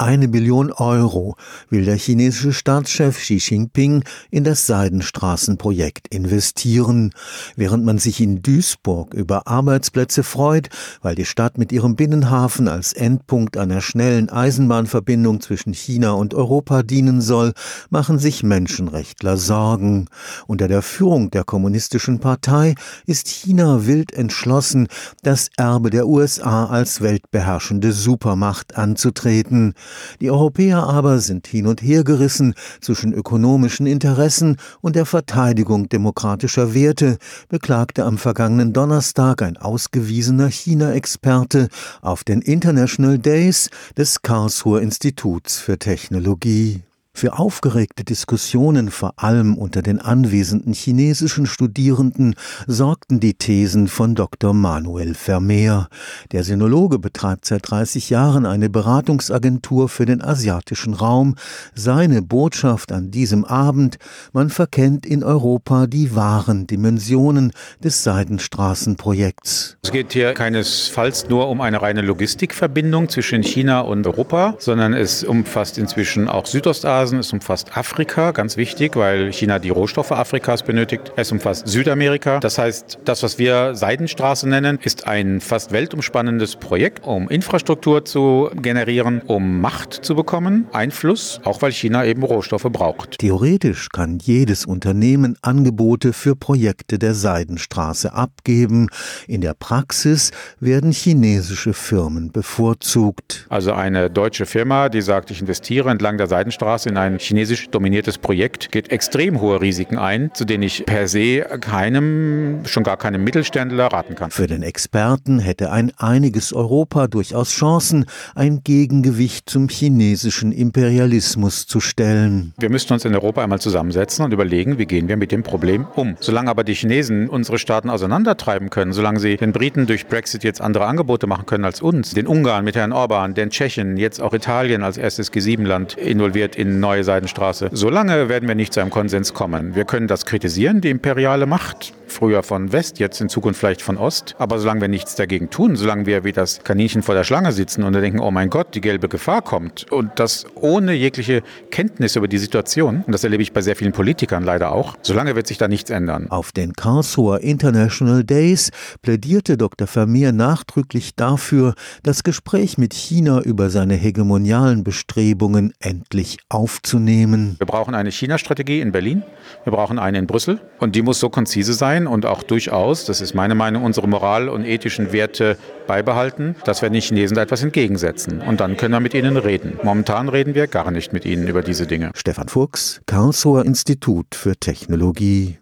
Eine Billion Euro will der chinesische Staatschef Xi Jinping in das Seidenstraßenprojekt investieren, während man sich in Duisburg über Arbeitsplätze freut, weil die Stadt mit ihrem Binnenhafen als Endpunkt einer schnellen Eisenbahnverbindung zwischen China und Europa dienen soll, machen sich Menschenrechtler Sorgen. Unter der Führung der kommunistischen Partei ist China wild entschlossen, das Erbe der USA als weltbeherrschende Supermacht anzutreten. Die Europäer aber sind hin und her gerissen zwischen ökonomischen Interessen und der Verteidigung demokratischer Werte, beklagte am vergangenen Donnerstag ein ausgewiesener China-Experte auf den International Days des Karlsruher Instituts für Technologie. Für aufgeregte Diskussionen vor allem unter den anwesenden chinesischen Studierenden sorgten die Thesen von Dr. Manuel Vermeer. Der Sinologe betreibt seit 30 Jahren eine Beratungsagentur für den asiatischen Raum. Seine Botschaft an diesem Abend, man verkennt in Europa die wahren Dimensionen des Seidenstraßenprojekts. Es geht hier keinesfalls nur um eine reine Logistikverbindung zwischen China und Europa, sondern es umfasst inzwischen auch Südostasien Südostasien, es umfasst Afrika, ganz wichtig, weil China die Rohstoffe Afrikas benötigt. Es umfasst Südamerika. Das heißt, das, was wir Seidenstraße nennen, ist ein fast weltumspannendes Projekt, um Infrastruktur zu generieren, um Macht zu bekommen, Einfluss, auch weil China eben Rohstoffe braucht. Theoretisch kann jedes Unternehmen Angebote für Projekte der Seidenstraße abgeben. In der Praxis werden chinesische Firmen bevorzugt. Also eine deutsche Firma, die sagt, ich investiere entlang der Seidenstraße in ein chinesisch dominiertes Projekt, geht extrem hohe Risiken ein, zu denen ich per se keinem, schon gar keinem Mittelständler raten kann. Für den Experten hätte ein einiges Europa durchaus Chancen, ein Gegengewicht zum chinesischen Imperialismus zu stellen. Wir müssten uns in Europa einmal zusammensetzen und überlegen, wie gehen wir mit dem Problem um. Solange aber die Chinesen unsere Staaten auseinandertreiben können, solange sie den Briten durch Brexit jetzt andere Angebote machen können als uns, den Ungarn mit Herrn Orban, den Tschechen, jetzt auch Italien als erstes G7-Land involviert in neue Seidenstraße. Solange werden wir nicht zu einem Konsens kommen. Wir können das kritisieren, die imperiale Macht, früher von West, jetzt in Zukunft vielleicht von Ost. Aber solange wir nichts dagegen tun, solange wir wie das Kaninchen vor der Schlange sitzen und denken, oh mein Gott, die gelbe Gefahr kommt und das ohne jegliche Kenntnis über die Situation, und das erlebe ich bei sehr vielen Politikern leider auch, solange wird sich da nichts ändern. Auf den Karlsruher International Days plädierte Dr. Vermeer nachdrücklich dafür, das Gespräch mit China über seine hegemonialen Bestrebungen endlich aufzunehmen. Wir brauchen eine China-Strategie in Berlin, wir brauchen eine in Brüssel und die muss so konzise sein, sein und auch durchaus, das ist meine Meinung, unsere Moral und ethischen Werte beibehalten, dass wir den Chinesen da etwas entgegensetzen. Und dann können wir mit ihnen reden. Momentan reden wir gar nicht mit ihnen über diese Dinge. Stefan Fuchs, Karlsruher Institut für Technologie.